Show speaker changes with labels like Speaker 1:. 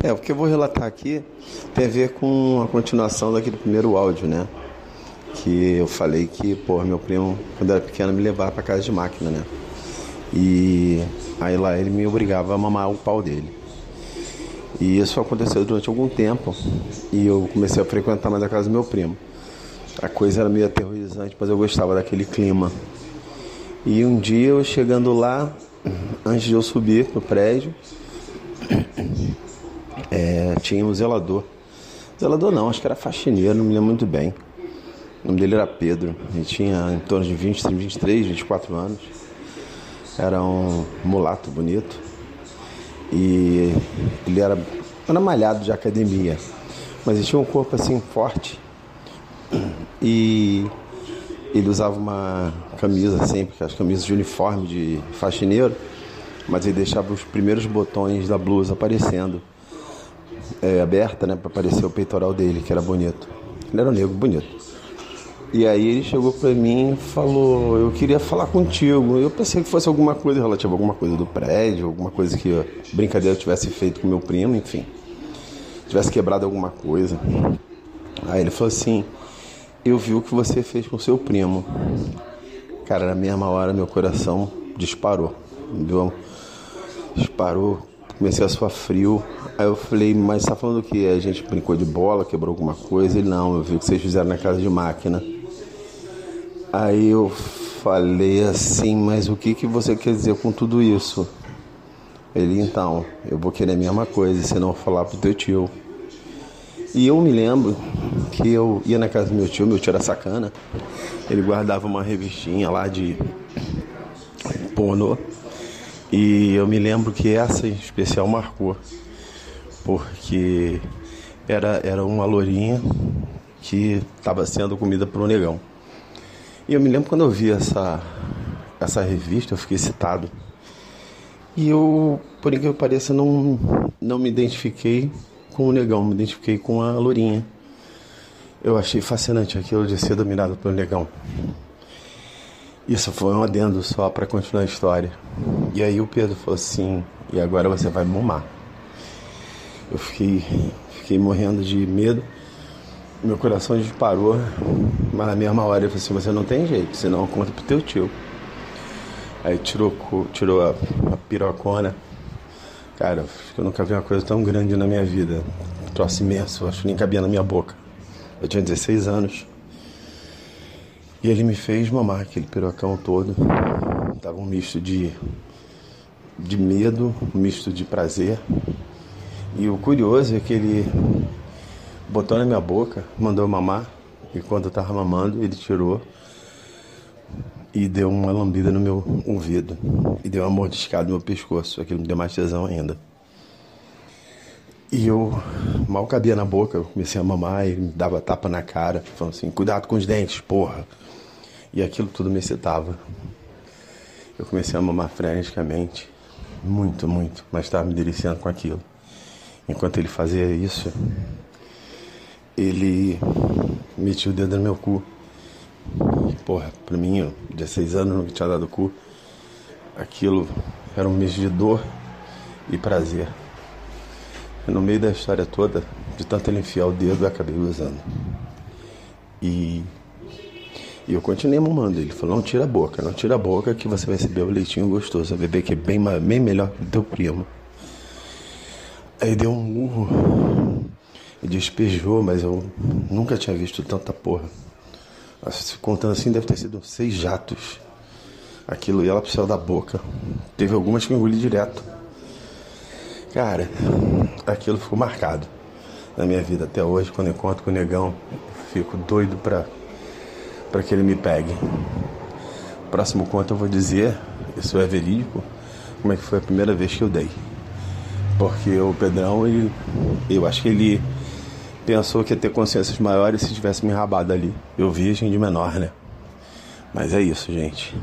Speaker 1: É, o que eu vou relatar aqui tem a ver com a continuação daquele primeiro áudio, né? Que eu falei que, pô, meu primo, quando era pequeno, me levava pra casa de máquina, né? E aí lá ele me obrigava a mamar o pau dele. E isso aconteceu durante algum tempo e eu comecei a frequentar mais a casa do meu primo. A coisa era meio aterrorizante, mas eu gostava daquele clima. E um dia eu chegando lá, antes de eu subir no prédio, é, tinha um zelador. Zelador não, acho que era faxineiro, não me lembro muito bem. O nome dele era Pedro. Ele tinha em torno de 20, 23, 24 anos. Era um mulato bonito. E ele era, era malhado de academia. Mas ele tinha um corpo assim forte. E ele usava uma camisa sempre, as camisas de uniforme de faxineiro, mas ele deixava os primeiros botões da blusa aparecendo é, aberta, né, para aparecer o peitoral dele, que era bonito. Ele era um negro bonito. E aí ele chegou para mim e falou: Eu queria falar contigo. Eu pensei que fosse alguma coisa relativa a alguma coisa do prédio, alguma coisa que brincadeira eu tivesse feito com meu primo, enfim. Tivesse quebrado alguma coisa. Aí ele falou assim: Eu vi o que você fez com seu primo. Cara, na mesma hora meu coração disparou. Viu? Disparou comecei a suar frio. Aí eu falei, mas tá falando que a gente brincou de bola, quebrou alguma coisa? Ele, não, eu vi o que vocês fizeram na casa de máquina. Aí eu falei assim, mas o que, que você quer dizer com tudo isso? Ele, então, eu vou querer a mesma coisa, se não falar pro teu tio. E eu me lembro que eu ia na casa do meu tio, meu tio era sacana. Ele guardava uma revistinha lá de pornô. E eu me lembro que essa em especial marcou, porque era, era uma lourinha que estava sendo comida por um negão. E eu me lembro quando eu vi essa, essa revista, eu fiquei excitado. E eu, por incrível que pareça, não, não me identifiquei com o negão, me identifiquei com a lourinha. Eu achei fascinante aquilo de ser dominado pelo negão. Isso foi um adendo só para continuar a história. E aí o Pedro falou assim: e agora você vai momar. Eu fiquei, fiquei morrendo de medo, meu coração disparou, mas na mesma hora eu falei assim: você não tem jeito, senão conta pro teu tio. Aí tirou, tirou a, a pirocona. Cara, eu nunca vi uma coisa tão grande na minha vida. Um troço imenso, acho que nem cabia na minha boca. Eu tinha 16 anos. E ele me fez mamar aquele pirocão todo. Tava um misto de, de medo, um misto de prazer. E o curioso é que ele botou na minha boca, mandou mamar. E quando eu tava mamando, ele tirou e deu uma lambida no meu ouvido. E deu uma mordiscada no meu pescoço. Aquilo me deu mais tesão ainda. E eu mal cabia na boca, eu comecei a mamar e me dava tapa na cara, falando assim, cuidado com os dentes, porra. E aquilo tudo me excitava. Eu comecei a mamar freneticamente, muito, muito, mas estava me deliciando com aquilo. Enquanto ele fazia isso, ele metia o dedo no meu cu. Porra, pra mim, eu, 16 anos, não tinha dado cu. Aquilo era um mês de dor e prazer. E no meio da história toda, de tanto ele enfiar o dedo, eu acabei usando. E e eu continuei mamando. Ele falou: não tira a boca, não tira a boca que você vai receber o leitinho gostoso. Beber que é bem, bem melhor que o teu primo. Aí deu um murro e despejou, mas eu nunca tinha visto tanta porra. Contando assim, deve ter sido seis jatos. Aquilo ia lá pro céu da boca. Teve algumas que eu engoli direto. Cara, aquilo ficou marcado na minha vida até hoje. Quando eu encontro com o negão, fico doido pra para que ele me pegue. Próximo conto eu vou dizer, isso é verídico, como é que foi a primeira vez que eu dei. Porque o Pedrão, ele, eu acho que ele pensou que ia ter consciências maiores se tivesse me rabado ali. Eu virgem de menor, né? Mas é isso, gente.